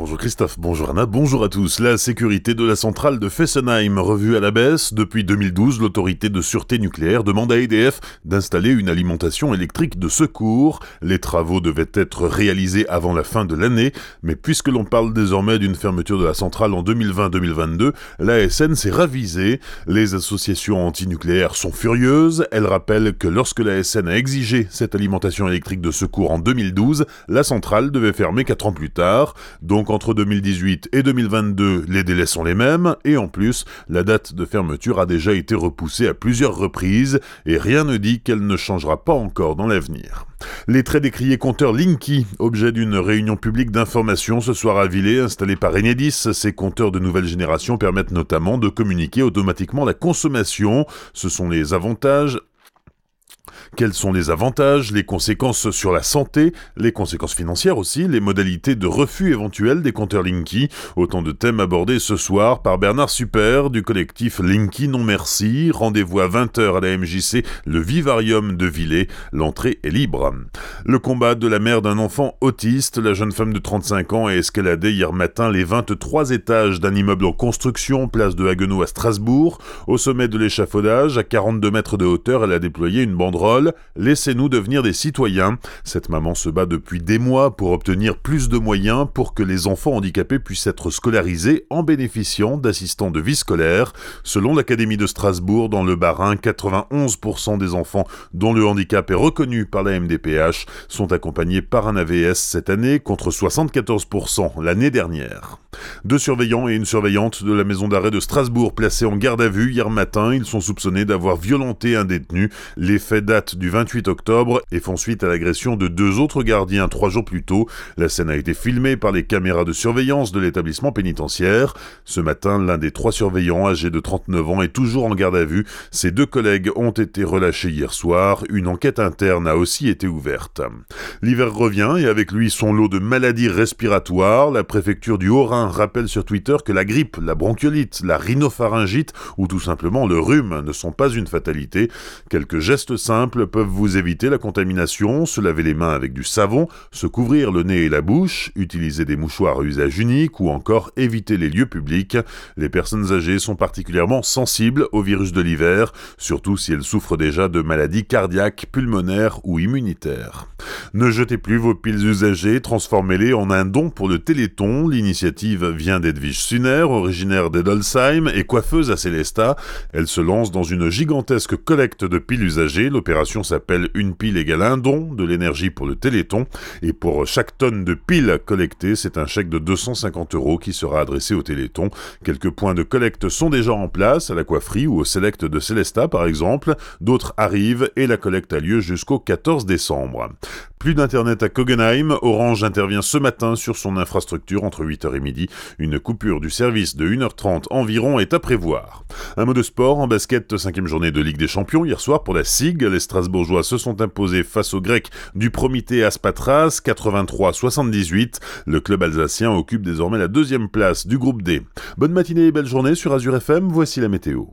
Bonjour Christophe, bonjour Anna, bonjour à tous. La sécurité de la centrale de Fessenheim revue à la baisse. Depuis 2012, l'autorité de sûreté nucléaire demande à EDF d'installer une alimentation électrique de secours. Les travaux devaient être réalisés avant la fin de l'année, mais puisque l'on parle désormais d'une fermeture de la centrale en 2020-2022, l'ASN s'est ravisée. Les associations antinucléaires sont furieuses. Elles rappellent que lorsque l'ASN a exigé cette alimentation électrique de secours en 2012, la centrale devait fermer 4 ans plus tard. Donc entre 2018 et 2022, les délais sont les mêmes, et en plus, la date de fermeture a déjà été repoussée à plusieurs reprises, et rien ne dit qu'elle ne changera pas encore dans l'avenir. Les très décriés compteurs Linky, objet d'une réunion publique d'information ce soir à Villers, installé par Enedis, ces compteurs de nouvelle génération permettent notamment de communiquer automatiquement la consommation. Ce sont les avantages quels sont les avantages, les conséquences sur la santé, les conséquences financières aussi, les modalités de refus éventuels des compteurs Linky? Autant de thèmes abordés ce soir par Bernard Super du collectif Linky Non Merci. Rendez-vous à 20h à la MJC, le Vivarium de Villers. L'entrée est libre. Le combat de la mère d'un enfant autiste, la jeune femme de 35 ans a escaladé hier matin les 23 étages d'un immeuble en construction, place de Haguenau à Strasbourg. Au sommet de l'échafaudage, à 42 mètres de hauteur, elle a déployé une banderole Laissez-nous devenir des citoyens. Cette maman se bat depuis des mois pour obtenir plus de moyens pour que les enfants handicapés puissent être scolarisés en bénéficiant d'assistants de vie scolaire. Selon l'Académie de Strasbourg, dans le Bas-Rhin, 91% des enfants dont le handicap est reconnu par la MDPH sont accompagnés par un AVS cette année contre 74% l'année dernière. Deux surveillants et une surveillante de la maison d'arrêt de Strasbourg placés en garde à vue hier matin, ils sont soupçonnés d'avoir violenté un détenu. Les faits datent du 28 octobre et font suite à l'agression de deux autres gardiens trois jours plus tôt. La scène a été filmée par les caméras de surveillance de l'établissement pénitentiaire. Ce matin, l'un des trois surveillants, âgé de 39 ans, est toujours en garde à vue. Ses deux collègues ont été relâchés hier soir. Une enquête interne a aussi été ouverte. L'hiver revient et avec lui son lot de maladies respiratoires. La préfecture du Haut-Rhin rappelle sur Twitter que la grippe, la bronchiolite, la rhinopharyngite ou tout simplement le rhume ne sont pas une fatalité. Quelques gestes simples peuvent vous éviter la contamination, se laver les mains avec du savon, se couvrir le nez et la bouche, utiliser des mouchoirs à usage unique ou encore éviter les lieux publics. Les personnes âgées sont particulièrement sensibles au virus de l'hiver, surtout si elles souffrent déjà de maladies cardiaques, pulmonaires ou immunitaires. Ne jetez plus vos piles usagées, transformez-les en un don pour le Téléthon. L'initiative vient d'Edwige Suner, originaire d'Edolsheim et coiffeuse à Célesta. Elle se lance dans une gigantesque collecte de piles usagées. L'opération s'appelle Une pile égale un don, de l'énergie pour le Téléthon. Et pour chaque tonne de piles collectées, c'est un chèque de 250 euros qui sera adressé au Téléthon. Quelques points de collecte sont déjà en place, à la coifferie ou au Select de Célesta par exemple. D'autres arrivent et la collecte a lieu jusqu'au 14 décembre. Plus d'internet à Kogenheim, Orange intervient ce matin sur son infrastructure entre 8h et midi. Une coupure du service de 1h30 environ est à prévoir. Un mot de sport en basket, cinquième journée de Ligue des Champions. Hier soir pour la SIG, les Strasbourgeois se sont imposés face aux Grecs du Promité Aspatras 83-78. Le club alsacien occupe désormais la deuxième place du groupe D. Bonne matinée et belle journée sur Azure FM, voici la météo.